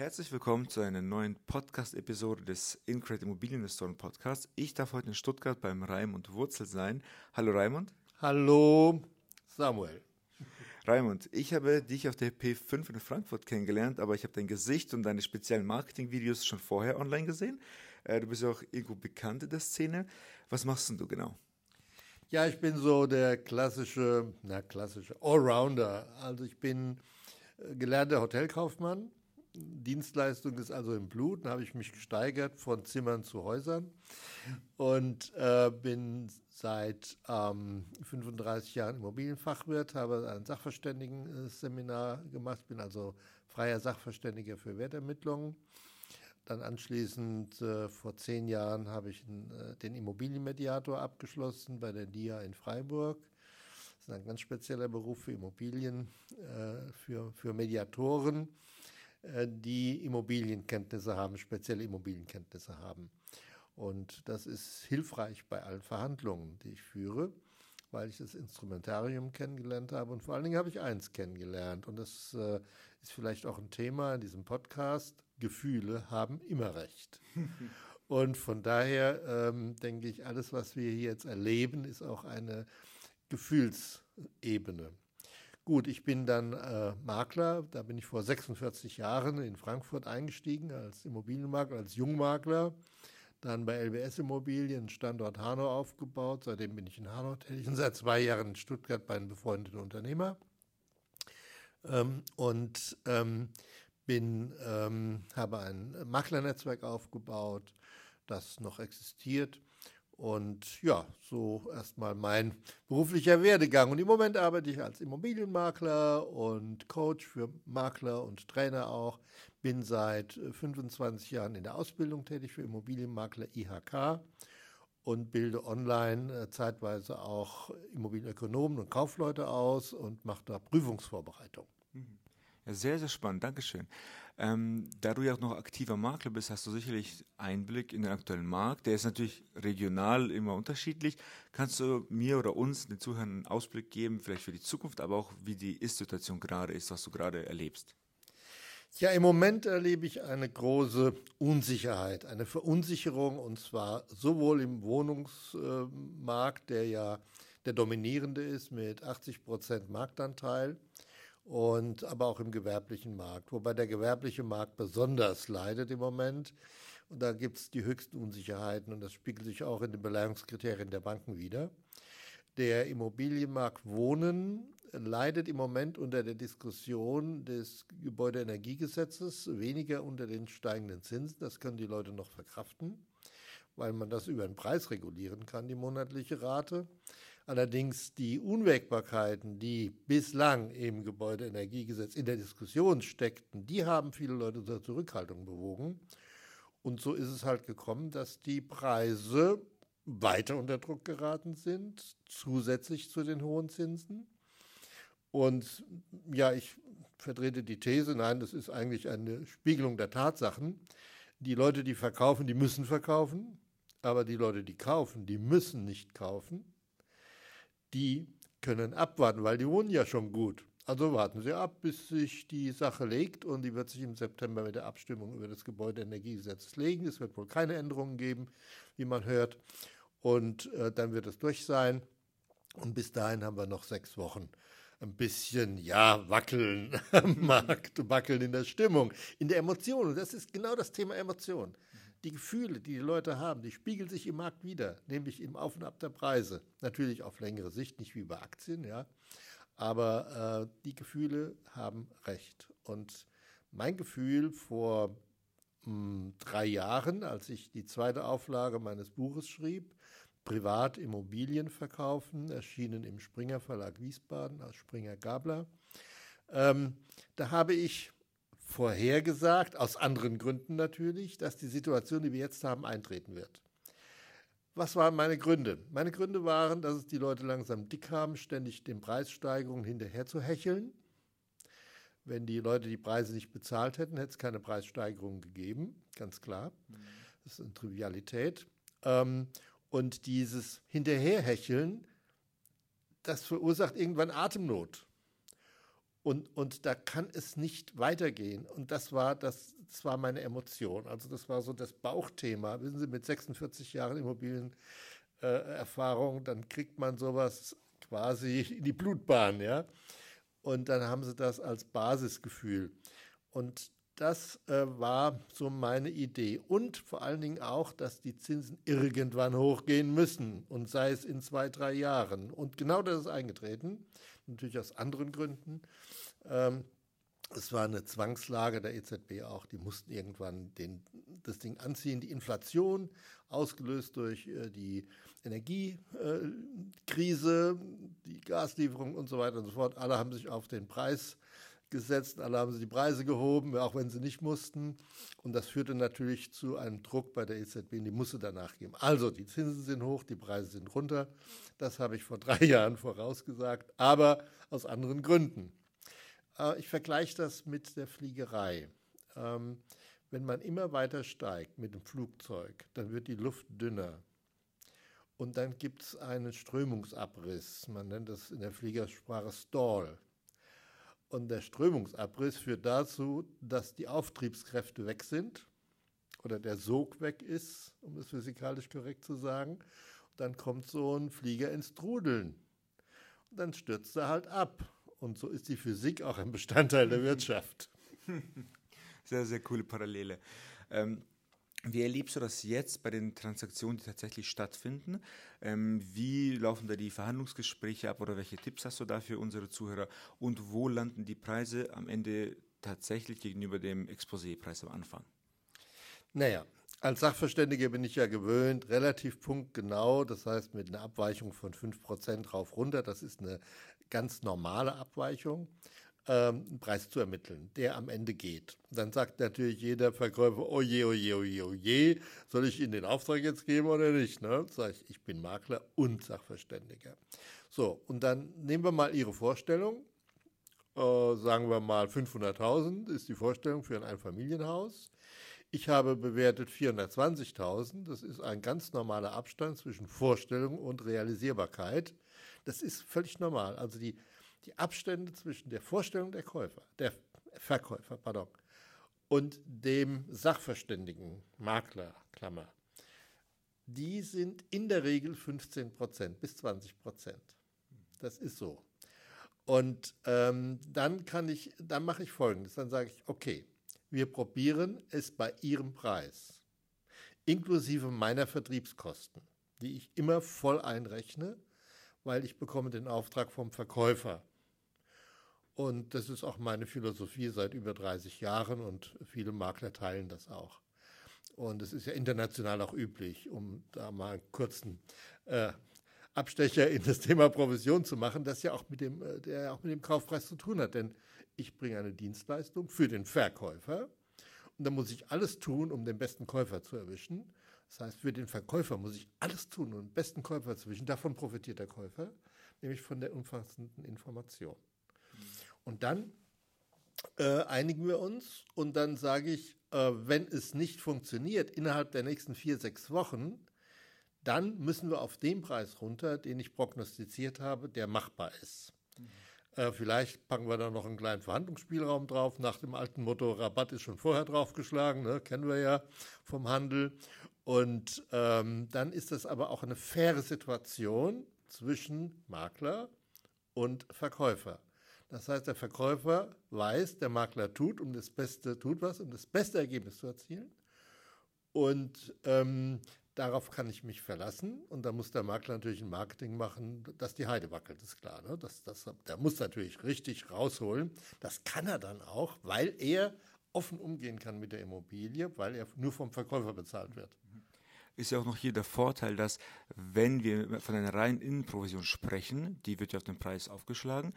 Herzlich willkommen zu einer neuen Podcast-Episode des Incred Immobilieninvestoren Podcasts. Ich darf heute in Stuttgart beim Raimund Wurzel sein. Hallo Raimund. Hallo Samuel. Raimund, ich habe dich auf der P5 in Frankfurt kennengelernt, aber ich habe dein Gesicht und deine speziellen Marketing-Videos schon vorher online gesehen. Äh, du bist ja auch irgendwo bekannt in der Szene. Was machst denn du genau? Ja, ich bin so der klassische, na klassische Allrounder. Also ich bin äh, gelernter Hotelkaufmann. Dienstleistung ist also im Blut. Da habe ich mich gesteigert von Zimmern zu Häusern und äh, bin seit ähm, 35 Jahren Immobilienfachwirt, habe ein Sachverständigenseminar gemacht, bin also freier Sachverständiger für Wertermittlungen. Dann anschließend äh, vor zehn Jahren habe ich äh, den Immobilienmediator abgeschlossen bei der DIA in Freiburg. Das ist ein ganz spezieller Beruf für Immobilien, äh, für, für Mediatoren, die Immobilienkenntnisse haben, spezielle Immobilienkenntnisse haben. Und das ist hilfreich bei allen Verhandlungen, die ich führe, weil ich das Instrumentarium kennengelernt habe. Und vor allen Dingen habe ich eins kennengelernt. Und das äh, ist vielleicht auch ein Thema in diesem Podcast. Gefühle haben immer recht. Und von daher ähm, denke ich, alles, was wir hier jetzt erleben, ist auch eine Gefühlsebene. Gut, ich bin dann äh, Makler, da bin ich vor 46 Jahren in Frankfurt eingestiegen als Immobilienmakler, als Jungmakler. Dann bei LBS Immobilien, Standort Hanau aufgebaut. Seitdem bin ich in Hanau tätig und seit zwei Jahren in Stuttgart bei einem befreundeten Unternehmer. Ähm, und ähm, bin, ähm, habe ein Maklernetzwerk aufgebaut, das noch existiert. Und ja, so erstmal mein beruflicher Werdegang. Und im Moment arbeite ich als Immobilienmakler und Coach für Makler und Trainer auch. Bin seit 25 Jahren in der Ausbildung tätig für Immobilienmakler IHK und bilde online äh, zeitweise auch Immobilienökonomen und Kaufleute aus und mache da Prüfungsvorbereitung. Mhm. Sehr, sehr spannend. Dankeschön. Ähm, da du ja auch noch aktiver Makler bist, hast du sicherlich Einblick in den aktuellen Markt. Der ist natürlich regional immer unterschiedlich. Kannst du mir oder uns, den Zuhörern, einen Ausblick geben, vielleicht für die Zukunft, aber auch wie die Ist-Situation gerade ist, was du gerade erlebst? Ja, im Moment erlebe ich eine große Unsicherheit, eine Verunsicherung und zwar sowohl im Wohnungsmarkt, der ja der dominierende ist mit 80 Prozent Marktanteil, und aber auch im gewerblichen Markt, wobei der gewerbliche Markt besonders leidet im Moment. Und da gibt es die höchsten Unsicherheiten und das spiegelt sich auch in den Beleihungskriterien der Banken wieder. Der Immobilienmarkt Wohnen leidet im Moment unter der Diskussion des Gebäudeenergiegesetzes, weniger unter den steigenden Zinsen. Das können die Leute noch verkraften, weil man das über den Preis regulieren kann, die monatliche Rate. Allerdings die Unwägbarkeiten, die bislang im Gebäudeenergiegesetz in der Diskussion steckten, die haben viele Leute zur Zurückhaltung bewogen. Und so ist es halt gekommen, dass die Preise weiter unter Druck geraten sind, zusätzlich zu den hohen Zinsen. Und ja, ich vertrete die These, nein, das ist eigentlich eine Spiegelung der Tatsachen. Die Leute, die verkaufen, die müssen verkaufen, aber die Leute, die kaufen, die müssen nicht kaufen die können abwarten, weil die wohnen ja schon gut. Also warten Sie ab, bis sich die Sache legt und die wird sich im September mit der Abstimmung über das Gebäudeenergiegesetz legen. Es wird wohl keine Änderungen geben, wie man hört. Und äh, dann wird es durch sein. Und bis dahin haben wir noch sechs Wochen ein bisschen, ja, wackeln am Markt, wackeln in der Stimmung, in der Emotion. Und das ist genau das Thema Emotion die Gefühle, die die Leute haben, die spiegeln sich im Markt wieder, nämlich im Auf und Ab der Preise. Natürlich auf längere Sicht, nicht wie bei Aktien, ja. Aber äh, die Gefühle haben recht. Und mein Gefühl vor mh, hm, drei Jahren, als ich die zweite Auflage meines Buches schrieb, Privat Immobilien verkaufen, erschienen im Springer Verlag Wiesbaden als Springer Gabler, ähm, da habe ich vorhergesagt, aus anderen Gründen natürlich, dass die Situation, die wir jetzt haben, eintreten wird. Was waren meine Gründe? Meine Gründe waren, dass es die Leute langsam dick haben, ständig den Preissteigerungen hinterher zu hecheln. Wenn die Leute die Preise nicht bezahlt hätten, hätte es keine Preissteigerungen gegeben, ganz klar. Das ist eine Trivialität. Ähm, und dieses Hinterherhecheln, das verursacht irgendwann Atemnot. Und, und da kann es nicht weitergehen. Und das war, das, das war meine Emotion. Also das war so das Bauchthema. Wissen Sie, mit 46 Jahren Immobilienerfahrung, äh, dann kriegt man sowas quasi in die Blutbahn, ja. Und dann haben sie das als Basisgefühl. Und das äh, war so meine Idee. Und vor allen Dingen auch, dass die Zinsen irgendwann hochgehen müssen und sei es in zwei, drei Jahren. Und genau das ist eingetreten, natürlich aus anderen Gründen. Ähm, es war eine Zwangslage der EZB auch. Die mussten irgendwann den, das Ding anziehen. Die Inflation, ausgelöst durch äh, die Energiekrise, äh, die Gaslieferung und so weiter und so fort. Alle haben sich auf den Preis gesetzt, alle haben sie die Preise gehoben, auch wenn sie nicht mussten. Und das führte natürlich zu einem Druck bei der EZB, die musste danach geben. Also, die Zinsen sind hoch, die Preise sind runter. Das habe ich vor drei Jahren vorausgesagt, aber aus anderen Gründen. Äh, ich vergleiche das mit der Fliegerei. Ähm, wenn man immer weiter steigt mit dem Flugzeug, dann wird die Luft dünner. Und dann gibt es einen Strömungsabriss. Man nennt das in der Fliegersprache Stall. Und der Strömungsabriss führt dazu, dass die Auftriebskräfte weg sind oder der Sog weg ist, um es physikalisch korrekt zu sagen. Und dann kommt so ein Flieger ins Trudeln. Und dann stürzt er halt ab. Und so ist die Physik auch ein Bestandteil der Wirtschaft. Sehr, sehr coole Parallele. Ähm, wie erlebst du das jetzt bei den Transaktionen, die tatsächlich stattfinden? Ähm, wie laufen da die Verhandlungsgespräche ab oder welche Tipps hast du da für unsere Zuhörer? Und wo landen die Preise am Ende tatsächlich gegenüber dem Exposé-Preis am Anfang? Naja, als Sachverständiger bin ich ja gewöhnt, relativ punktgenau, das heißt mit einer Abweichung von 5% rauf runter, das ist eine ganz normale Abweichung ähm, einen Preis zu ermitteln, der am Ende geht. Dann sagt natürlich jeder Verkäufer, oh je, oh je, oh je, oh je, soll ich Ihnen den Auftrag jetzt geben oder nicht? Ne? Sag ich, ich bin Makler und Sachverständiger. So, und dann nehmen wir mal Ihre Vorstellung. Äh, sagen wir mal 500.000 ist die Vorstellung für ein Einfamilienhaus. Ich habe bewertet 420.000. Das ist ein ganz normaler Abstand zwischen Vorstellung und Realisierbarkeit. Das ist völlig normal. Also die die Abstände zwischen der Vorstellung der Käufer, der Verkäufer, pardon, und dem Sachverständigen, Makler, Klammer, die sind in der Regel 15 Prozent bis 20 Prozent. Das ist so. Und ähm, dann kann ich, dann mache ich Folgendes: Dann sage ich, okay, wir probieren es bei Ihrem Preis, inklusive meiner Vertriebskosten, die ich immer voll einrechne, weil ich bekomme den Auftrag vom Verkäufer. Und das ist auch meine Philosophie seit über 30 Jahren und viele Makler teilen das auch. Und es ist ja international auch üblich, um da mal einen kurzen äh, Abstecher in das Thema Provision zu machen, das ja auch mit dem, äh, der auch mit dem Kaufpreis zu tun hat. Denn ich bringe eine Dienstleistung für den Verkäufer und da muss ich alles tun, um den besten Käufer zu erwischen. Das heißt, für den Verkäufer muss ich alles tun, um den besten Käufer zu erwischen. Davon profitiert der Käufer, nämlich von der umfassenden Information. Und dann äh, einigen wir uns und dann sage ich, äh, wenn es nicht funktioniert innerhalb der nächsten vier, sechs Wochen, dann müssen wir auf den Preis runter, den ich prognostiziert habe, der machbar ist. Mhm. Äh, vielleicht packen wir da noch einen kleinen Verhandlungsspielraum drauf, nach dem alten Motto, Rabatt ist schon vorher draufgeschlagen, ne? kennen wir ja vom Handel. Und ähm, dann ist das aber auch eine faire Situation zwischen Makler und Verkäufer. Das heißt, der Verkäufer weiß, der Makler tut, um das Beste, tut was, um das beste Ergebnis zu erzielen. Und ähm, darauf kann ich mich verlassen. Und da muss der Makler natürlich ein Marketing machen, dass die Heide wackelt, ist klar. Ne? Das, das, der muss natürlich richtig rausholen. Das kann er dann auch, weil er offen umgehen kann mit der Immobilie, weil er nur vom Verkäufer bezahlt wird ist ja auch noch hier der Vorteil, dass wenn wir von einer reinen Innenprovision sprechen, die wird ja auf den Preis aufgeschlagen,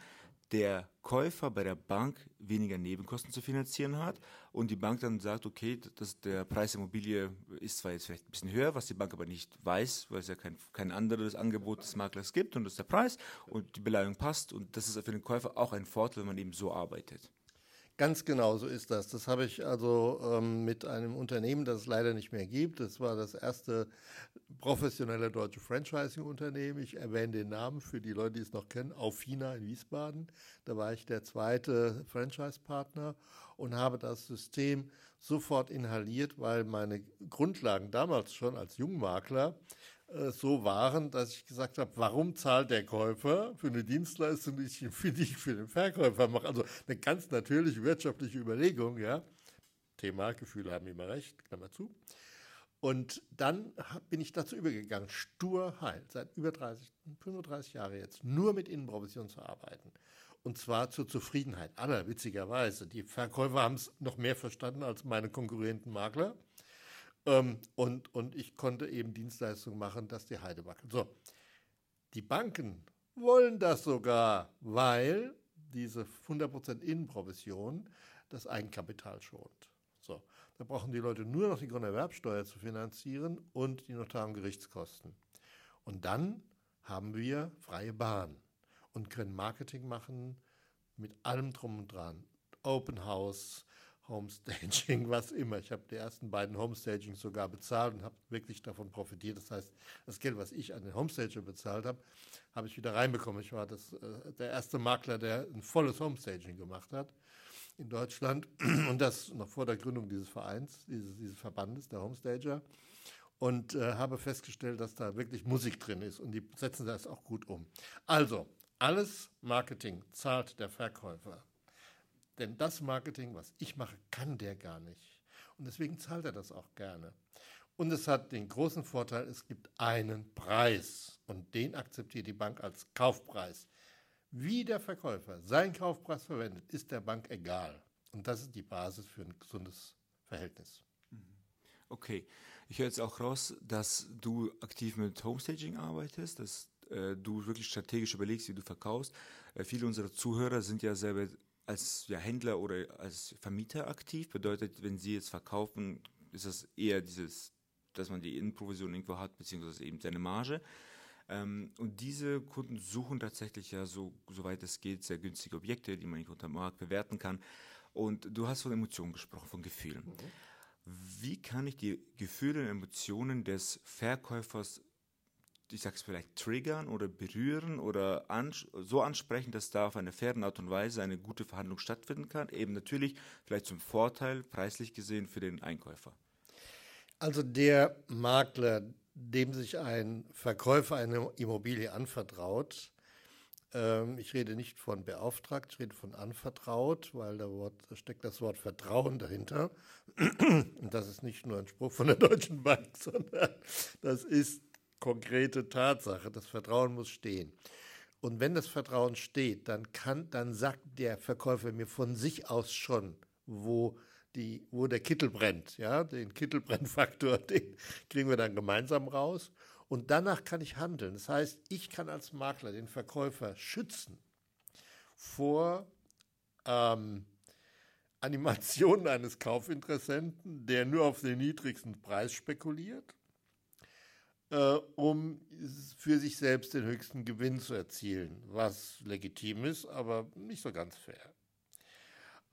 der Käufer bei der Bank weniger Nebenkosten zu finanzieren hat und die Bank dann sagt, okay, das, der Preis der Immobilie ist zwar jetzt vielleicht ein bisschen höher, was die Bank aber nicht weiß, weil es ja kein, kein anderes Angebot des Maklers gibt und das ist der Preis und die Beleihung passt und das ist für den Käufer auch ein Vorteil, wenn man eben so arbeitet. Ganz genau so ist das. Das habe ich also ähm, mit einem Unternehmen, das es leider nicht mehr gibt. Das war das erste professionelle deutsche Franchising-Unternehmen. Ich erwähne den Namen für die Leute, die es noch kennen, Aufina in Wiesbaden. Da war ich der zweite Franchise-Partner und habe das System sofort inhaliert, weil meine Grundlagen damals schon als Jungmakler so waren, dass ich gesagt habe, warum zahlt der Käufer für eine Dienstleistung, die ich für, die für den Verkäufer mache? Also eine ganz natürliche wirtschaftliche Überlegung, ja. Thema, Gefühle haben immer recht, Klammer zu. Und dann bin ich dazu übergegangen, stur heil, seit über 30, 35 Jahren jetzt, nur mit Innenprovision zu arbeiten. Und zwar zur Zufriedenheit aller, witzigerweise. Die Verkäufer haben es noch mehr verstanden als meine konkurrenten Makler. Ähm, und, und ich konnte eben Dienstleistungen machen, dass die Heide wackelt. So, die Banken wollen das sogar, weil diese 100% Innenprovision das Eigenkapital schont. So, da brauchen die Leute nur noch die Grunderwerbsteuer zu finanzieren und die Notar- und Gerichtskosten. Und dann haben wir freie Bahn und können Marketing machen mit allem drum und dran. Open House, Homestaging, was immer. Ich habe die ersten beiden Homestagings sogar bezahlt und habe wirklich davon profitiert. Das heißt, das Geld, was ich an den Homestager bezahlt habe, habe ich wieder reinbekommen. Ich war das, äh, der erste Makler, der ein volles Homestaging gemacht hat in Deutschland und das noch vor der Gründung dieses Vereins, dieses, dieses Verbandes, der Homestager. Und äh, habe festgestellt, dass da wirklich Musik drin ist und die setzen das auch gut um. Also, alles Marketing zahlt der Verkäufer. Denn das Marketing, was ich mache, kann der gar nicht. Und deswegen zahlt er das auch gerne. Und es hat den großen Vorteil, es gibt einen Preis und den akzeptiert die Bank als Kaufpreis. Wie der Verkäufer seinen Kaufpreis verwendet, ist der Bank egal. Und das ist die Basis für ein gesundes Verhältnis. Okay, ich höre jetzt auch raus, dass du aktiv mit Homestaging arbeitest, dass äh, du wirklich strategisch überlegst, wie du verkaufst. Äh, viele unserer Zuhörer sind ja selber als ja, Händler oder als Vermieter aktiv. Bedeutet, wenn sie jetzt verkaufen, ist das eher dieses, dass man die Innenprovision irgendwo hat, beziehungsweise eben seine Marge. Ähm, und diese Kunden suchen tatsächlich ja so, soweit es geht, sehr günstige Objekte, die man nicht unter Markt bewerten kann. Und du hast von Emotionen gesprochen, von Gefühlen. Mhm. Wie kann ich die Gefühle und Emotionen des Verkäufers ich sag's vielleicht, triggern oder berühren oder ans so ansprechen, dass da auf eine faire Art und Weise eine gute Verhandlung stattfinden kann. Eben natürlich vielleicht zum Vorteil, preislich gesehen, für den Einkäufer. Also der Makler, dem sich ein Verkäufer eine Immobilie anvertraut, ähm, ich rede nicht von beauftragt, ich rede von anvertraut, weil da steckt das Wort Vertrauen dahinter. Und das ist nicht nur ein Spruch von der Deutschen Bank, sondern das ist konkrete Tatsache. Das Vertrauen muss stehen. Und wenn das Vertrauen steht, dann kann, dann sagt der Verkäufer mir von sich aus schon, wo die, wo der Kittel brennt. Ja, den Kittelbrennfaktor, den kriegen wir dann gemeinsam raus. Und danach kann ich handeln. Das heißt, ich kann als Makler den Verkäufer schützen vor ähm, Animationen eines Kaufinteressenten, der nur auf den niedrigsten Preis spekuliert äh, um für sich selbst den höchsten Gewinn zu erzielen, was legitim ist, aber nicht so ganz fair.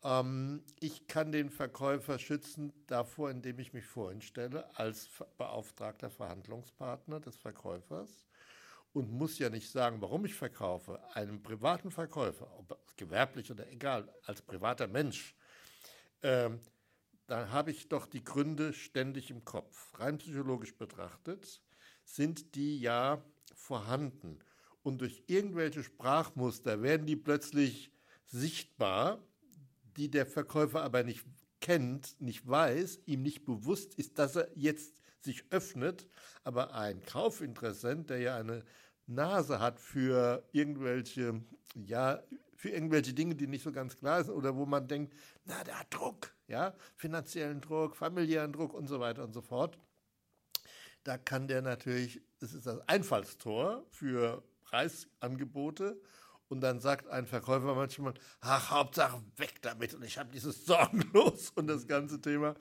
Ähm, ich kann den Verkäufer schützen davor, indem ich mich vorhin stelle als beauftragter Verhandlungspartner des Verkäufers und muss ja nicht sagen, warum ich verkaufe. Einem privaten Verkäufer, ob gewerblich oder egal, als privater Mensch, ähm, dann habe ich doch die Gründe ständig im Kopf. Rein psychologisch betrachtet sind die ja vorhanden. Und durch irgendwelche Sprachmuster werden die plötzlich sichtbar, die der Verkäufer aber nicht kennt, nicht weiß, ihm nicht bewusst ist, dass er jetzt sich öffnet. Aber ein Kaufinteressent, der ja eine Nase hat für irgendwelche, ja, für irgendwelche Dinge, die nicht so ganz klar sind oder wo man denkt, na, der hat Druck, ja, finanziellen Druck, familiären Druck und so weiter und so fort da kann der natürlich, es ist das Einfallstor für Preisangebote. Und dann sagt ein Verkäufer manchmal, ach, Hauptsache weg damit und ich habe dieses Sorgenlos und das ganze Thema.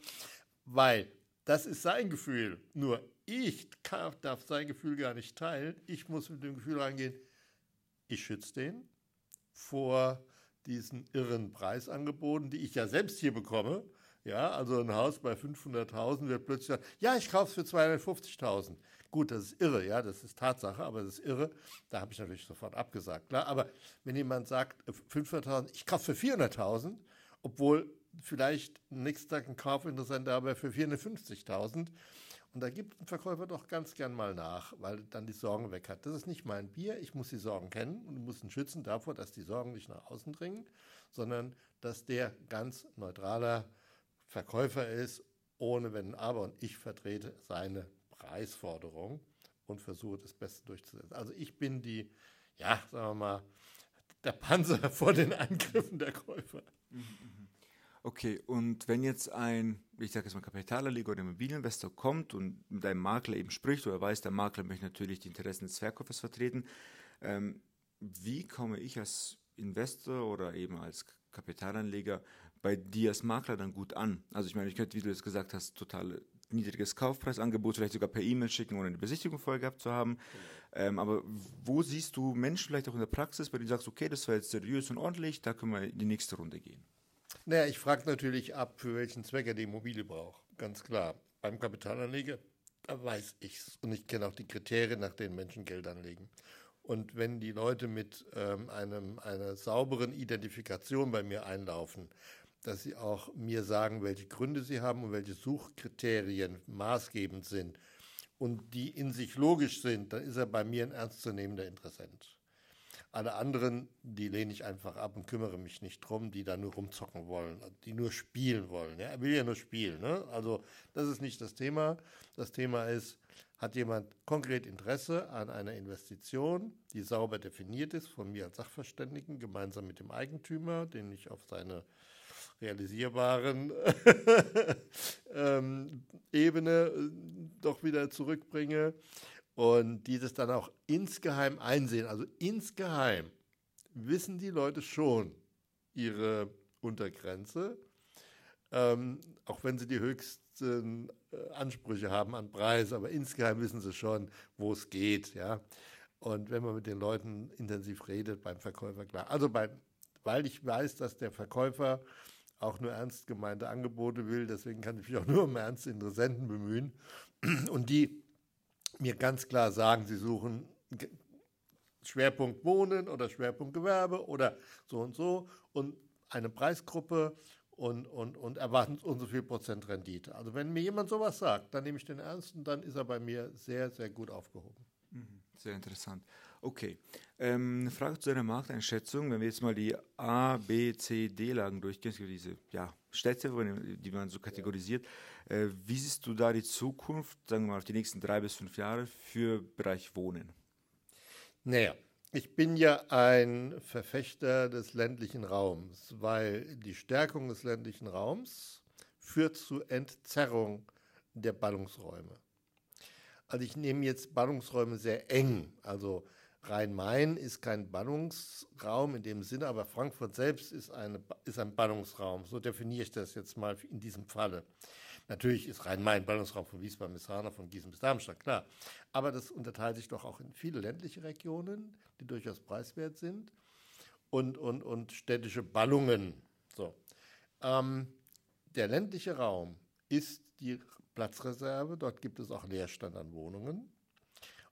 Weil das ist sein Gefühl. Nur ich darf sein Gefühl gar nicht teilen. Ich muss mit dem Gefühl reingehen, ich schütze den vor diesen irren Preisangeboten, die ich ja selbst hier bekomme. Ja, also ein Haus bei 500.000 wird plötzlich sagen, ja, ich kaufe es für 250.000. Gut, das ist irre, ja, das ist Tatsache, aber das ist irre. Da habe ich natürlich sofort abgesagt, klar. Aber wenn jemand sagt, 500.000, äh, ich kaufe für 400.000, obwohl vielleicht nächsten Tag ein Kaufinteressent aber für 450.000, und da gibt ein Verkäufer doch ganz gern mal nach, weil dann die Sorgen weg hat. Das ist nicht mein Bier, ich muss die Sorgen kennen und muss ihn schützen davor, dass die Sorgen nicht nach außen dringen, sondern dass der ganz neutraler Verkäufer ist, ohne Wenn und Aber. Und ich vertrete seine Preisforderung und versuche das Beste durchzusetzen. Also ich bin die, ja, sagen wir mal, der Panzer vor den Angriffen der Käufer. Mhm, mhm. Okay, und wenn jetzt ein, ich sage jetzt mal Kapitalanleger oder Immobilieninvestor kommt und mit einem Makler eben spricht oder weiß, der Makler möchte natürlich die Interessen des Verkäufers vertreten, ähm, wie komme ich als Investor oder eben als Kapitalanleger bei dir als Makler dann gut an? Also ich meine, ich könnte, wie du es gesagt hast, total niedriges Kaufpreisangebot vielleicht sogar per E-Mail schicken, ohne eine Besichtigung vorher gehabt zu haben. Ähm, aber wo siehst du Menschen vielleicht auch in der Praxis, bei denen du sagst, okay, das war jetzt seriös und ordentlich, da können wir in die nächste Runde gehen? Naja, ich frage natürlich ab, für welchen Zweck er die Immobilie braucht. Ganz klar. Beim Kapitalanleger, da weiß ich es. Und ich kenne auch die Kriterien, nach denen Menschen Geld anlegen. Und wenn die Leute mit ähm, einem, einer sauberen Identifikation bei mir einlaufen, dass sie auch mir sagen, welche Gründe sie haben und welche Suchkriterien maßgebend sind und die in sich logisch sind, dann ist er bei mir ein ernstzunehmender Interessent. Alle anderen, die lehne ich einfach ab und kümmere mich nicht drum, die da nur rumzocken wollen, die nur spielen wollen. Ja, er will ja nur spielen. Ne? Also das ist nicht das Thema. Das Thema ist, hat jemand konkret Interesse an einer Investition, die sauber definiert ist von mir als Sachverständigen, gemeinsam mit dem Eigentümer, den ich auf seine realisierbaren ähm, Ebene äh, doch wieder zurückbringe und dieses dann auch insgeheim einsehen. Also insgeheim wissen die Leute schon ihre Untergrenze, ähm, auch wenn sie die höchsten äh, Ansprüche haben an Preis, aber insgeheim wissen sie schon, wo es geht. Ja? Und wenn man mit den Leuten intensiv redet, beim Verkäufer klar. Also bei, weil ich weiß, dass der Verkäufer auch nur ernst gemeinte Angebote will, deswegen kann ich mich auch nur um ernste Interessenten bemühen. Und die mir ganz klar sagen, sie suchen Schwerpunkt Wohnen oder Schwerpunkt Gewerbe oder so und so und eine Preisgruppe und, und, und erwarten und so viel Prozent Rendite. Also wenn mir jemand sowas sagt, dann nehme ich den ernst und dann ist er bei mir sehr, sehr gut aufgehoben. Mhm. Sehr interessant. Okay. Ähm, eine Frage zu deiner Markteinschätzung. Wenn wir jetzt mal die A, B, C, D-Lagen durchgehen, diese ja, Städte, die man so kategorisiert, äh, wie siehst du da die Zukunft, sagen wir mal, auf die nächsten drei bis fünf Jahre für Bereich Wohnen? Naja, ich bin ja ein Verfechter des ländlichen Raums, weil die Stärkung des ländlichen Raums führt zu Entzerrung der Ballungsräume. Also ich nehme jetzt Ballungsräume sehr eng. Also Rhein-Main ist kein Ballungsraum in dem Sinne, aber Frankfurt selbst ist, eine, ist ein Ballungsraum. So definiere ich das jetzt mal in diesem Falle. Natürlich ist Rhein-Main Ballungsraum von Wiesbaden bis Hanau, von Gießen bis Darmstadt, klar. Aber das unterteilt sich doch auch in viele ländliche Regionen, die durchaus preiswert sind und, und, und städtische Ballungen. So. Ähm, der ländliche Raum ist die Platzreserve, dort gibt es auch Leerstand an Wohnungen.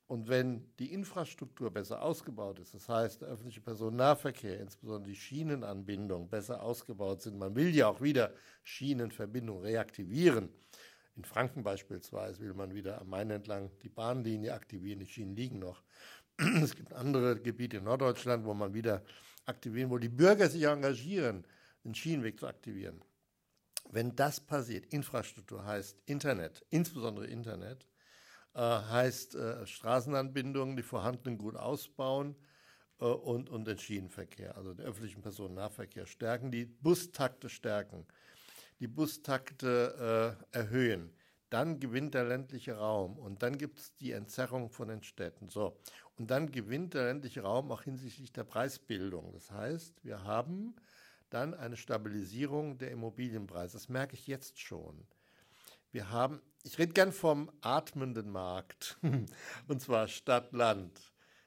Und wenn die Infrastruktur besser ausgebaut ist, das heißt, der öffentliche Personennahverkehr, insbesondere die Schienenanbindung, besser ausgebaut sind, man will ja auch wieder Schienenverbindung reaktivieren. In Franken beispielsweise will man wieder am Main entlang die Bahnlinie aktivieren, die Schienen liegen noch. Es gibt andere Gebiete in Norddeutschland, wo man wieder aktivieren, wo die Bürger sich engagieren, den Schienenweg zu aktivieren. Wenn das passiert, Infrastruktur heißt Internet, insbesondere Internet, äh, heißt äh, Straßenanbindungen, die vorhandenen gut ausbauen äh, und, und den Schienenverkehr, also den öffentlichen Personennahverkehr stärken, die Bustakte stärken, die Bustakte äh, erhöhen. Dann gewinnt der ländliche Raum und dann gibt es die Entzerrung von den Städten. So. Und dann gewinnt der ländliche Raum auch hinsichtlich der Preisbildung. Das heißt, wir haben dann eine Stabilisierung der Immobilienpreise. Das merke ich jetzt schon. Wir haben, ich rede gern vom atmenden Markt, und zwar Stadt-Land.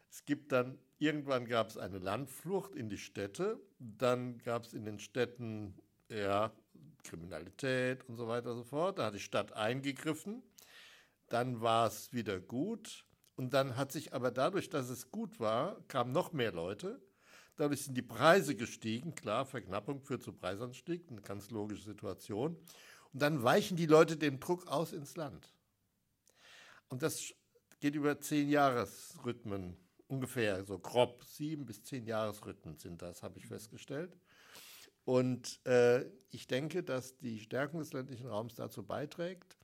Es gibt dann irgendwann gab es eine Landflucht in die Städte. Dann gab es in den Städten ja, Kriminalität und so weiter und so fort. Da hat die Stadt eingegriffen. Dann war es wieder gut. Und dann hat sich aber dadurch, dass es gut war, kamen noch mehr Leute. Dadurch sind die Preise gestiegen. Klar, Verknappung führt zu Preisanstieg, eine ganz logische Situation. Und dann weichen die Leute dem Druck aus ins Land. Und das geht über zehn Jahresrhythmen ungefähr, so grob sieben bis zehn Jahresrhythmen sind das, habe ich festgestellt. Und äh, ich denke, dass die Stärkung des ländlichen Raums dazu beiträgt.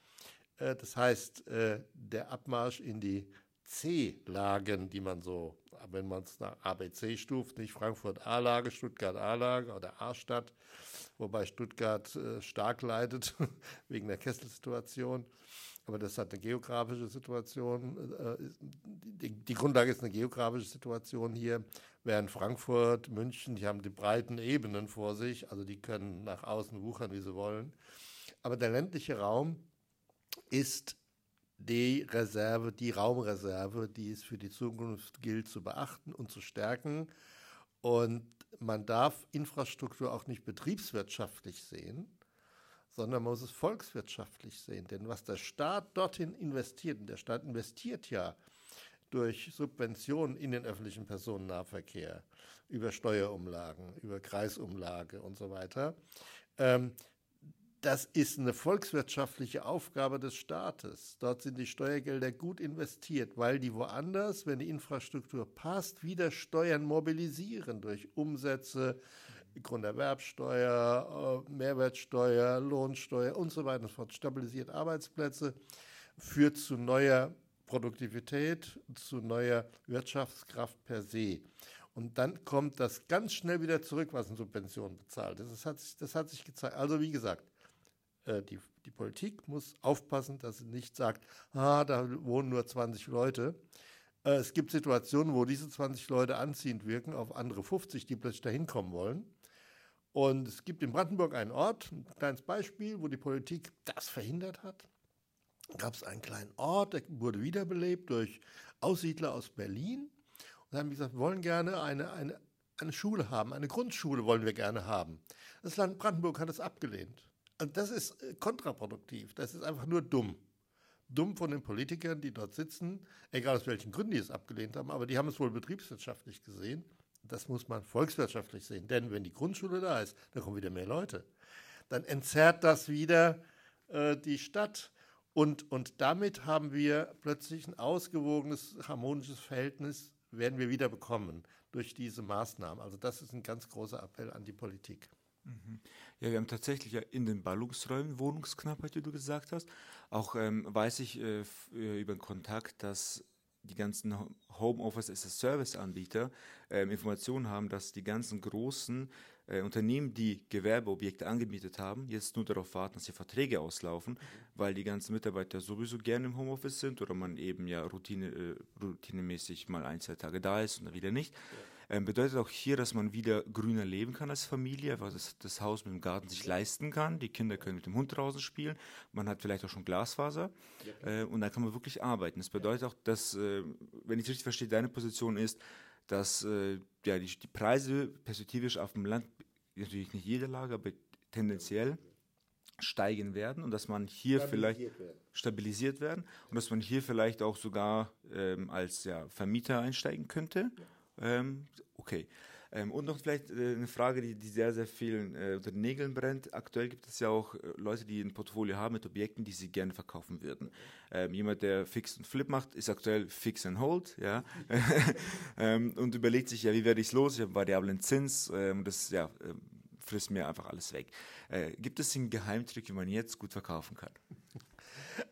Äh, das heißt, äh, der Abmarsch in die C-Lagen, die man so, wenn man es nach ABC stuft, nicht Frankfurt A-Lage, Stuttgart A-Lage oder A-Stadt, wobei Stuttgart äh, stark leidet wegen der Kesselsituation. Aber das hat eine geografische Situation. Äh, die, die, Grundlage ist eine geografische Situation hier, während Frankfurt, München, die haben die breiten Ebenen vor sich, also die können nach außen wuchern, wie sie wollen. Aber der ländliche Raum ist die Reserve, die Raumreserve, die es für die Zukunft gilt zu beachten und zu stärken. Und man darf Infrastruktur auch nicht betriebswirtschaftlich sehen, sondern man muss es volkswirtschaftlich sehen. Denn was der Staat dorthin investiert, und der Staat investiert ja durch Subventionen in den öffentlichen Personennahverkehr, über Steuerumlagen, über Kreisumlage und so weiter, ähm, das ist eine volkswirtschaftliche Aufgabe des Staates. Dort sind die Steuergelder gut investiert, weil die woanders, wenn die Infrastruktur passt, wieder Steuern mobilisieren durch Umsätze, Grunderwerbsteuer, äh, Mehrwertsteuer, Lohnsteuer und so weiter und so fort, stabilisiert Arbeitsplätze, führt zu neuer Produktivität, zu neuer Wirtschaftskraft per se. Und dann kommt das ganz schnell wieder zurück, was in Subventionen bezahlt ist. Das hat sich, das hat sich gezeigt. Also wie gesagt, äh, die, die Politik muss aufpassen, dass sie nicht sagt, ah, da wohnen nur 20 Leute. Äh, es gibt Situationen, wo diese 20 Leute anziehend wirken auf andere 50, die plötzlich dahin kommen wollen. Und es gibt in Brandenburg einen Ort, ein kleines Beispiel, wo die Politik das verhindert hat. Gab es einen kleinen Ort, der wurde wiederbelebt durch Aussiedler aus Berlin. Und haben gesagt, wir wollen gerne eine, eine, eine Schule haben, eine Grundschule wollen wir gerne haben. Das Land Brandenburg hat es abgelehnt. Also das ist äh, kontraproduktiv, das ist einfach nur dumm. Dumm von den Politikern, die dort sitzen, egal aus welchen Gründen die es abgelehnt haben, aber die haben es wohl betriebswirtschaftlich gesehen das muss man volkswirtschaftlich sehen. Denn wenn die Grundschule da ist, dann kommen wieder mehr Leute. Dann entzerrt das wieder äh, die Stadt. Und, und damit haben wir plötzlich ein ausgewogenes, harmonisches Verhältnis, werden wir wieder bekommen durch diese Maßnahmen. Also das ist ein ganz großer Appell an die Politik. Mhm. Ja, wir haben tatsächlich ja in den Ballungsräumen Wohnungsknappheit, wie du gesagt hast. Auch ähm, weiß ich äh, äh über den Kontakt, dass die ganzen Homeoffice as a Service Anbieter äh, Informationen haben, dass die ganzen großen äh, Unternehmen, die Gewerbeobjekte angemietet haben, jetzt nur darauf warten, dass die Verträge auslaufen, mhm. weil die ganzen Mitarbeiter sowieso gerne im Homeoffice sind oder man eben ja Routine, äh, routinemäßig mal ein, zwei Tage da ist und dann wieder nicht. Ja ähm, bedeutet auch hier, dass man wieder grüner leben kann als Familie, weil das, das Haus mit dem Garten sich leisten kann. Die Kinder können mit dem Hund draußen spielen. Man hat vielleicht auch schon Glasfaser. äh, und dann kann man wirklich arbeiten. Das bedeutet auch, dass, äh, wenn ich richtig verstehe, deine Position ist, dass äh, ja, die, die Preise perspektivisch auf dem Land, natürlich nicht jede Lage, aber tendenziell steigen werden und dass man hier vielleicht werden. stabilisiert werden und dass man hier vielleicht auch sogar ähm, als ja, Vermieter einsteigen könnte. Ja. Ähm, okay. Ähm, und noch vielleicht äh, eine Frage, die, die, sehr, sehr vielen äh, unter den Nägeln brennt. Aktuell gibt es ja auch äh, Leute, die ein Portfolio haben mit Objekten, die sie gerne verkaufen würden. Ähm, jemand, der Fix und Flip macht, ist aktuell Fix and Hold, ja, ähm, und überlegt sich, ja, wie werde ich es los? Ich habe variablen Zins, ähm, das ja, äh, frisst mir einfach alles weg. Äh, gibt es einen Geheimtrick, wie man jetzt gut verkaufen kann?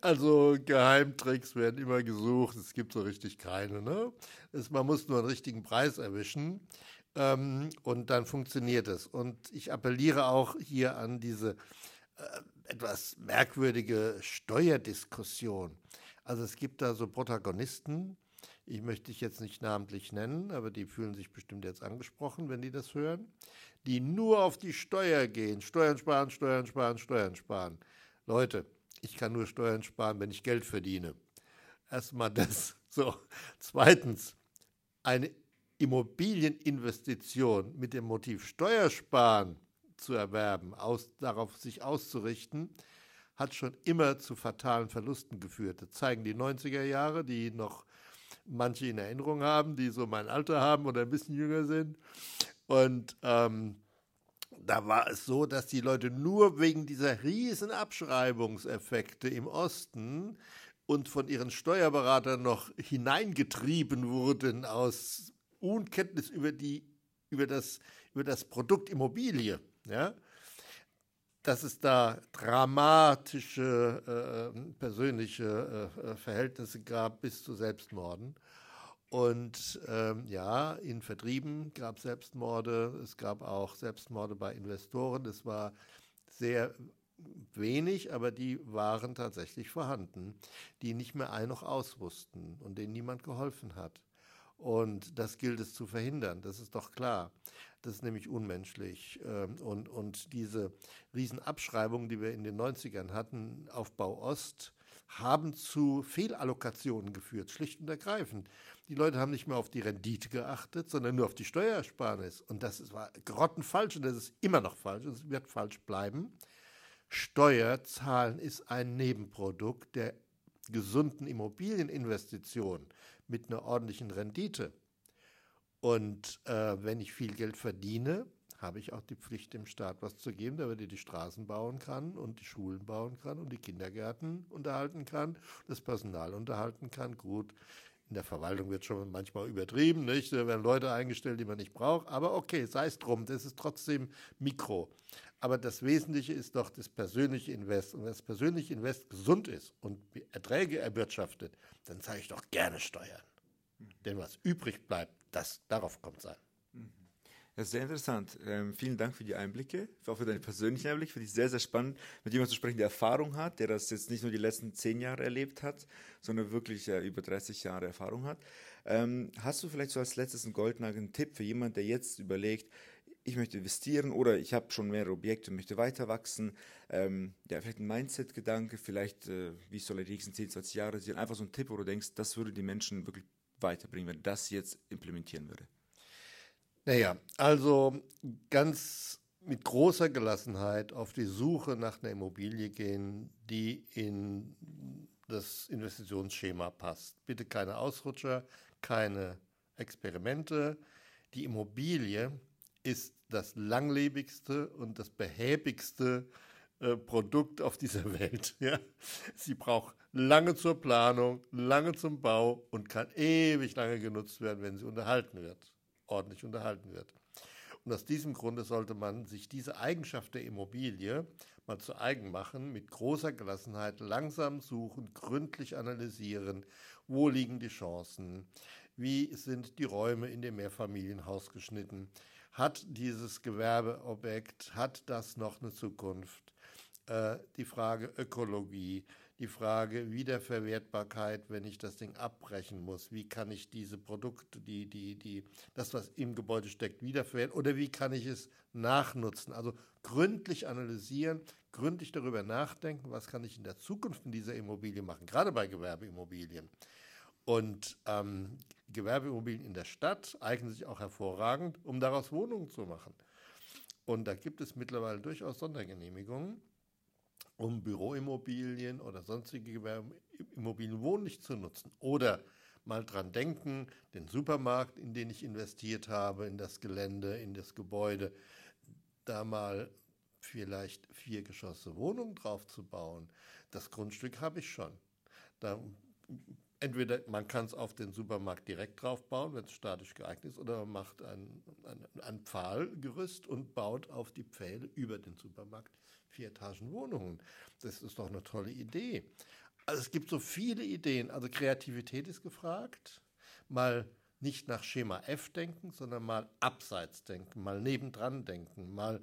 Also Geheimtricks werden immer gesucht, es gibt so richtig keine. Ne? Es, man muss nur einen richtigen Preis erwischen ähm, und dann funktioniert es. Und ich appelliere auch hier an diese äh, etwas merkwürdige Steuerdiskussion. Also es gibt da so Protagonisten, ich möchte dich jetzt nicht namentlich nennen, aber die fühlen sich bestimmt jetzt angesprochen, wenn die das hören, die nur auf die Steuer gehen. Steuern sparen, Steuern sparen, Steuern sparen. Leute, ich kann nur Steuern sparen, wenn ich Geld verdiene. Erstmal das. So. Zweitens, eine Immobilieninvestition mit dem Motiv Steuersparen zu erwerben, aus, darauf sich auszurichten, hat schon immer zu fatalen Verlusten geführt. Das zeigen die 90er Jahre, die noch manche in Erinnerung haben, die so mein Alter haben oder ein bisschen jünger sind. Und ähm, da war es so, dass die Leute nur wegen dieser riesen Abschreibungseffekte im Osten und von ihren Steuerberatern noch hineingetrieben wurden aus Unkenntnis über, die, über, das, über das Produkt Immobilie. Ja? Dass es da dramatische äh, persönliche äh, Verhältnisse gab bis zu Selbstmorden. Und ähm, ja, in Vertrieben gab es Selbstmorde, es gab auch Selbstmorde bei Investoren. Es war sehr wenig, aber die waren tatsächlich vorhanden, die nicht mehr ein noch aus wussten und denen niemand geholfen hat. Und das gilt es zu verhindern, das ist doch klar. Das ist nämlich unmenschlich. Ähm, und, und diese Riesenabschreibungen, die wir in den 90ern hatten, Aufbau Ost, haben zu Fehlallokationen geführt, schlicht und ergreifend. Die Leute haben nicht mehr auf die Rendite geachtet, sondern nur auf die Steuersparnis. Und das war grottenfalsch und das ist immer noch falsch und es wird falsch bleiben. Steuerzahlen ist ein Nebenprodukt der gesunden Immobilieninvestition mit einer ordentlichen Rendite. Und äh, wenn ich viel Geld verdiene, habe ich auch die Pflicht, dem Staat was zu geben, damit er die Straßen bauen kann und die Schulen bauen kann und die Kindergärten unterhalten kann, das Personal unterhalten kann. Gut, in der Verwaltung wird schon manchmal übertrieben, nicht? Da werden Leute eingestellt, die man nicht braucht. Aber okay, sei es drum, das ist trotzdem Mikro. Aber das Wesentliche ist doch das persönliche Invest. Und wenn das persönliche Invest gesund ist und Erträge erwirtschaftet, dann zahle ich doch gerne Steuern. Denn was übrig bleibt, das, darauf kommt es an. Das ist sehr interessant. Ähm, vielen Dank für die Einblicke, auch für deine persönlichen Einblicke. Finde ich sehr, sehr spannend, mit jemandem zu sprechen, der Erfahrung hat, der das jetzt nicht nur die letzten zehn Jahre erlebt hat, sondern wirklich äh, über 30 Jahre Erfahrung hat. Ähm, hast du vielleicht so als letztes einen goldenen Tipp für jemanden, der jetzt überlegt, ich möchte investieren oder ich habe schon mehrere Objekte und möchte weiter wachsen. Ähm, ja, vielleicht ein Mindset-Gedanke, vielleicht, äh, wie soll er die nächsten 10, 20 Jahre sehen. Einfach so ein Tipp, wo du denkst, das würde die Menschen wirklich weiterbringen, wenn das jetzt implementieren würde. Naja, also ganz mit großer Gelassenheit auf die Suche nach einer Immobilie gehen, die in das Investitionsschema passt. Bitte keine Ausrutscher, keine Experimente. Die Immobilie ist das langlebigste und das behäbigste äh, Produkt auf dieser Welt. Ja? Sie braucht lange zur Planung, lange zum Bau und kann ewig lange genutzt werden, wenn sie unterhalten wird, ordentlich unterhalten wird. Und aus diesem Grunde sollte man sich diese Eigenschaft der Immobilie mal zu eigen machen, mit großer Gelassenheit langsam suchen, gründlich analysieren, wo liegen die Chancen, wie sind die Räume in dem Mehrfamilienhaus geschnitten, hat dieses Gewerbeobjekt, hat das noch eine Zukunft? Äh, die Frage Ökologie, die Frage Wiederverwertbarkeit, wenn ich das Ding abbrechen muss. Wie kann ich diese Produkte, die, die, die, das, was im Gebäude steckt, wiederverwerten oder wie kann ich es nachnutzen? Also gründlich analysieren, gründlich darüber nachdenken, was kann ich in der Zukunft in dieser Immobilie machen, gerade bei Gewerbeimmobilien. Und ähm, Gewerbeimmobilien in der Stadt eignen sich auch hervorragend, um daraus Wohnungen zu machen. Und da gibt es mittlerweile durchaus Sondergenehmigungen, um Büroimmobilien oder sonstige Gewerbeimmobilien wohnlich zu nutzen. Oder mal dran denken, den Supermarkt, in den ich investiert habe, in das Gelände, in das Gebäude, da mal vielleicht vier Geschosse Wohnungen drauf zu bauen. Das Grundstück habe ich schon. Da entweder man kann es auf den Supermarkt direkt drauf bauen, wenn es statisch geeignet ist, oder man macht ein, ein, ein Pfahlgerüst und baut auf die Pfähle über den Supermarkt vier Etagen Wohnungen. Das ist doch eine tolle Idee. Also es gibt so viele Ideen. Also Kreativität ist gefragt. Mal nicht nach Schema F denken, sondern mal abseits denken, mal nebendran denken, mal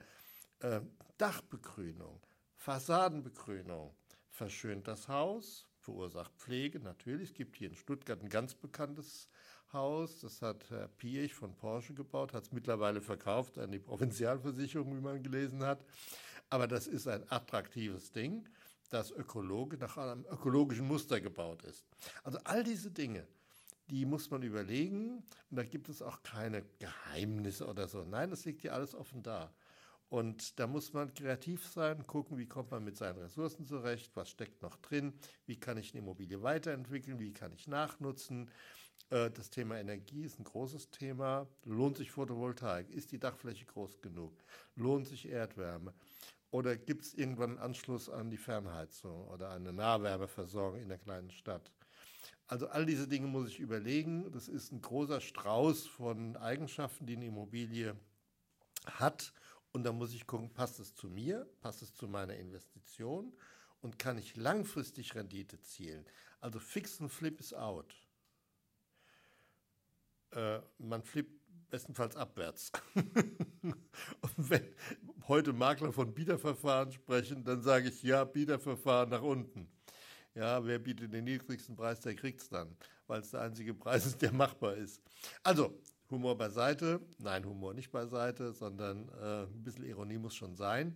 äh, Dachbegrünung, Fassadenbegrünung, verschönt das Haus, verursacht Pflege, natürlich. Es gibt hier in Stuttgart ein ganz bekanntes Haus, das hat Herr Piech von Porsche gebaut, hat es mittlerweile verkauft an die Provinzialversicherung, wie man gelesen hat. Aber das ist ein attraktives Ding, das Ökologe nach einem ökologischen Muster gebaut ist. Also all diese Dinge, die muss man überlegen. Und da gibt es auch keine Geheimnisse oder so. Nein, das liegt ja alles offen da. Und da muss man kreativ sein, gucken, wie kommt man mit seinen Ressourcen zurecht, was steckt noch drin, wie kann ich eine Immobilie weiterentwickeln, wie kann ich nachnutzen. Äh, das Thema Energie ist ein großes Thema. Lohnt sich Photovoltaik? Ist die Dachfläche groß genug? Lohnt sich Erdwärme? Oder gibt es irgendwann einen Anschluss an die Fernheizung oder eine Nahwärmeversorgung in der kleinen Stadt? Also all diese Dinge muss ich überlegen. Das ist ein großer Strauß von Eigenschaften, die eine Immobilie hat und da muss ich gucken, passt es zu mir, passt es zu meiner Investition und kann ich langfristig Rendite zielen. Also Fix und Flip ist out. Äh, man flippt bestenfalls abwärts. und wenn heute Makler von Bieterverfahren sprechen, dann sage ich ja, Bieterverfahren nach unten. Ja, wer bietet den niedrigsten Preis, der kriegt es dann, weil es der einzige Preis ist, der machbar ist. Also, Humor beiseite. Nein, Humor nicht beiseite, sondern äh, ein bisschen Ironie muss schon sein.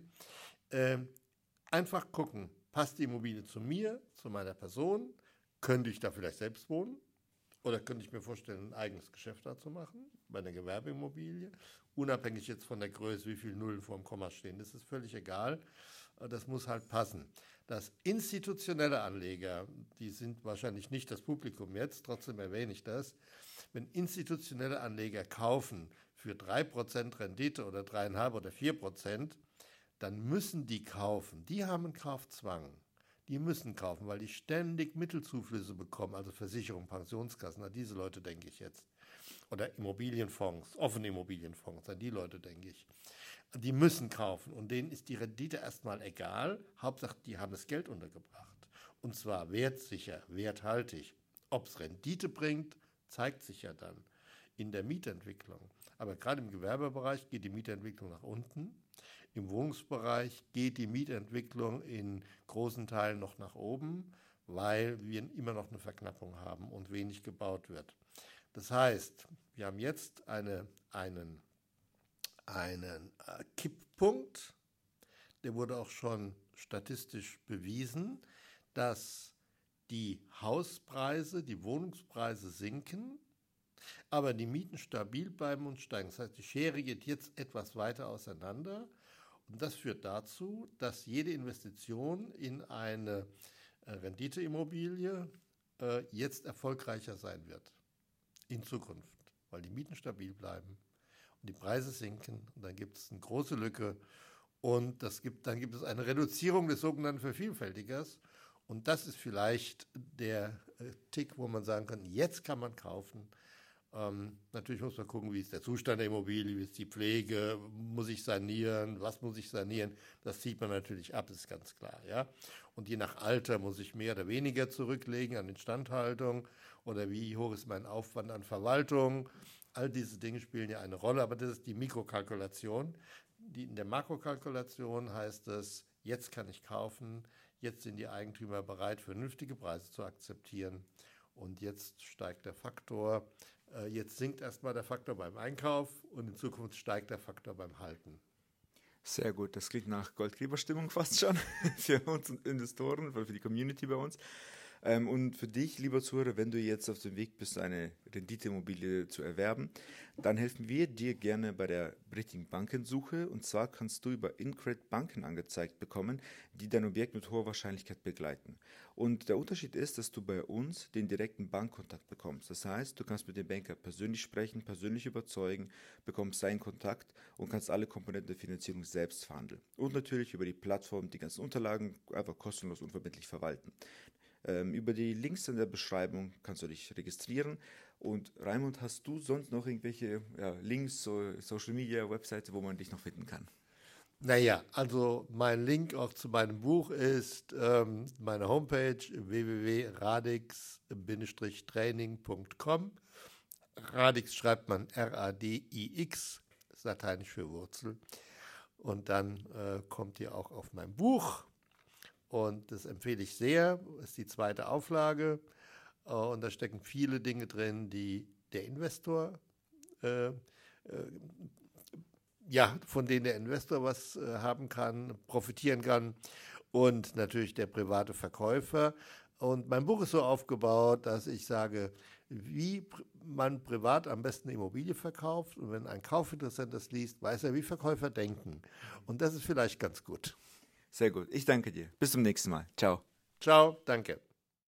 Äh, einfach gucken, passt die Immobilie zu mir, zu meiner Person? Könnte ich da vielleicht selbst wohnen? Oder könnte ich mir vorstellen, ein eigenes Geschäft da zu machen, bei einer Gewerbeimmobilie? Unabhängig jetzt von der Größe, wie viele Nullen vor dem Komma stehen, das ist völlig egal. Äh, das muss halt passen. Dass institutionelle Anleger, die sind wahrscheinlich nicht das Publikum jetzt, trotzdem erwähne ich das, wenn institutionelle Anleger kaufen für 3% Rendite oder 3,5% oder 4%, dann müssen die kaufen. Die haben einen Kaufzwang. Die müssen kaufen, weil die ständig Mittelzuflüsse bekommen, also Versicherung, Pensionskassen, an diese Leute denke ich jetzt. Oder Immobilienfonds, offene Immobilienfonds, an die Leute denke ich. Die müssen kaufen und denen ist die Rendite erstmal egal. Hauptsache, die haben das Geld untergebracht. Und zwar wertsicher, werthaltig. Ob es Rendite bringt, zeigt sich ja dann in der Mietentwicklung. Aber gerade im Gewerbebereich geht die Mietentwicklung nach unten. Im Wohnungsbereich geht die Mietentwicklung in großen Teilen noch nach oben, weil wir immer noch eine Verknappung haben und wenig gebaut wird. Das heißt, wir haben jetzt eine, einen, einen äh, Kipppunkt, der wurde auch schon statistisch bewiesen, dass die Hauspreise, die Wohnungspreise sinken, aber die Mieten stabil bleiben und steigen. Das heißt, die Schere geht jetzt etwas weiter auseinander und das führt dazu, dass jede Investition in eine äh, Renditeimmobilie äh, jetzt erfolgreicher sein wird in Zukunft, weil die Mieten stabil bleiben und die Preise sinken und dann gibt es eine große Lücke und das gibt, dann gibt es eine Reduzierung des sogenannten Vervielfältigers und das ist vielleicht der äh, Tick, wo man sagen kann, jetzt kann man kaufen. Ähm, natürlich muss man gucken, wie ist der Zustand der Immobilie, wie ist die Pflege, muss ich sanieren, was muss ich sanieren. Das zieht man natürlich ab, ist ganz klar. Ja? Und je nach Alter muss ich mehr oder weniger zurücklegen an Instandhaltung oder wie hoch ist mein Aufwand an Verwaltung. All diese Dinge spielen ja eine Rolle, aber das ist die Mikrokalkulation. Die, in der Makrokalkulation heißt es, jetzt kann ich kaufen, Jetzt sind die Eigentümer bereit, vernünftige Preise zu akzeptieren. Und jetzt steigt der Faktor. Äh, jetzt sinkt erstmal der Faktor beim Einkauf und in Zukunft steigt der Faktor beim Halten. Sehr gut, das klingt nach Goldgräberstimmung fast schon für uns Investoren, für die Community bei uns. Ähm, und für dich, lieber Zuhörer, wenn du jetzt auf dem Weg bist, eine Renditeimmobilie zu erwerben, dann helfen wir dir gerne bei der richtigen Bankensuche. Und zwar kannst du über Incred Banken angezeigt bekommen, die dein Objekt mit hoher Wahrscheinlichkeit begleiten. Und der Unterschied ist, dass du bei uns den direkten Bankkontakt bekommst. Das heißt, du kannst mit dem Banker persönlich sprechen, persönlich überzeugen, bekommst seinen Kontakt und kannst alle Komponenten der Finanzierung selbst verhandeln. Und natürlich über die Plattform die ganzen Unterlagen einfach kostenlos und verbindlich verwalten. Ähm, über die Links in der Beschreibung kannst du dich registrieren. Und Raimund, hast du sonst noch irgendwelche ja, Links, so Social Media, Webseite, wo man dich noch finden kann? Naja, also mein Link auch zu meinem Buch ist ähm, meine Homepage www.radix-training.com. Radix schreibt man R-A-D-I-X, ist lateinisch für Wurzel. Und dann äh, kommt ihr auch auf mein Buch und das empfehle ich sehr, ist die zweite Auflage. Äh, und da stecken viele Dinge drin, die der Investor, äh, äh, ja, von denen der Investor was äh, haben kann, profitieren kann und natürlich der private Verkäufer. Und mein Buch ist so aufgebaut, dass ich sage, wie man privat am besten Immobilie verkauft. Und wenn ein Kaufinteressent das liest, weiß er, wie Verkäufer denken. Und das ist vielleicht ganz gut. Sehr gut. Ich danke dir. Bis zum nächsten Mal. Ciao. Ciao, danke.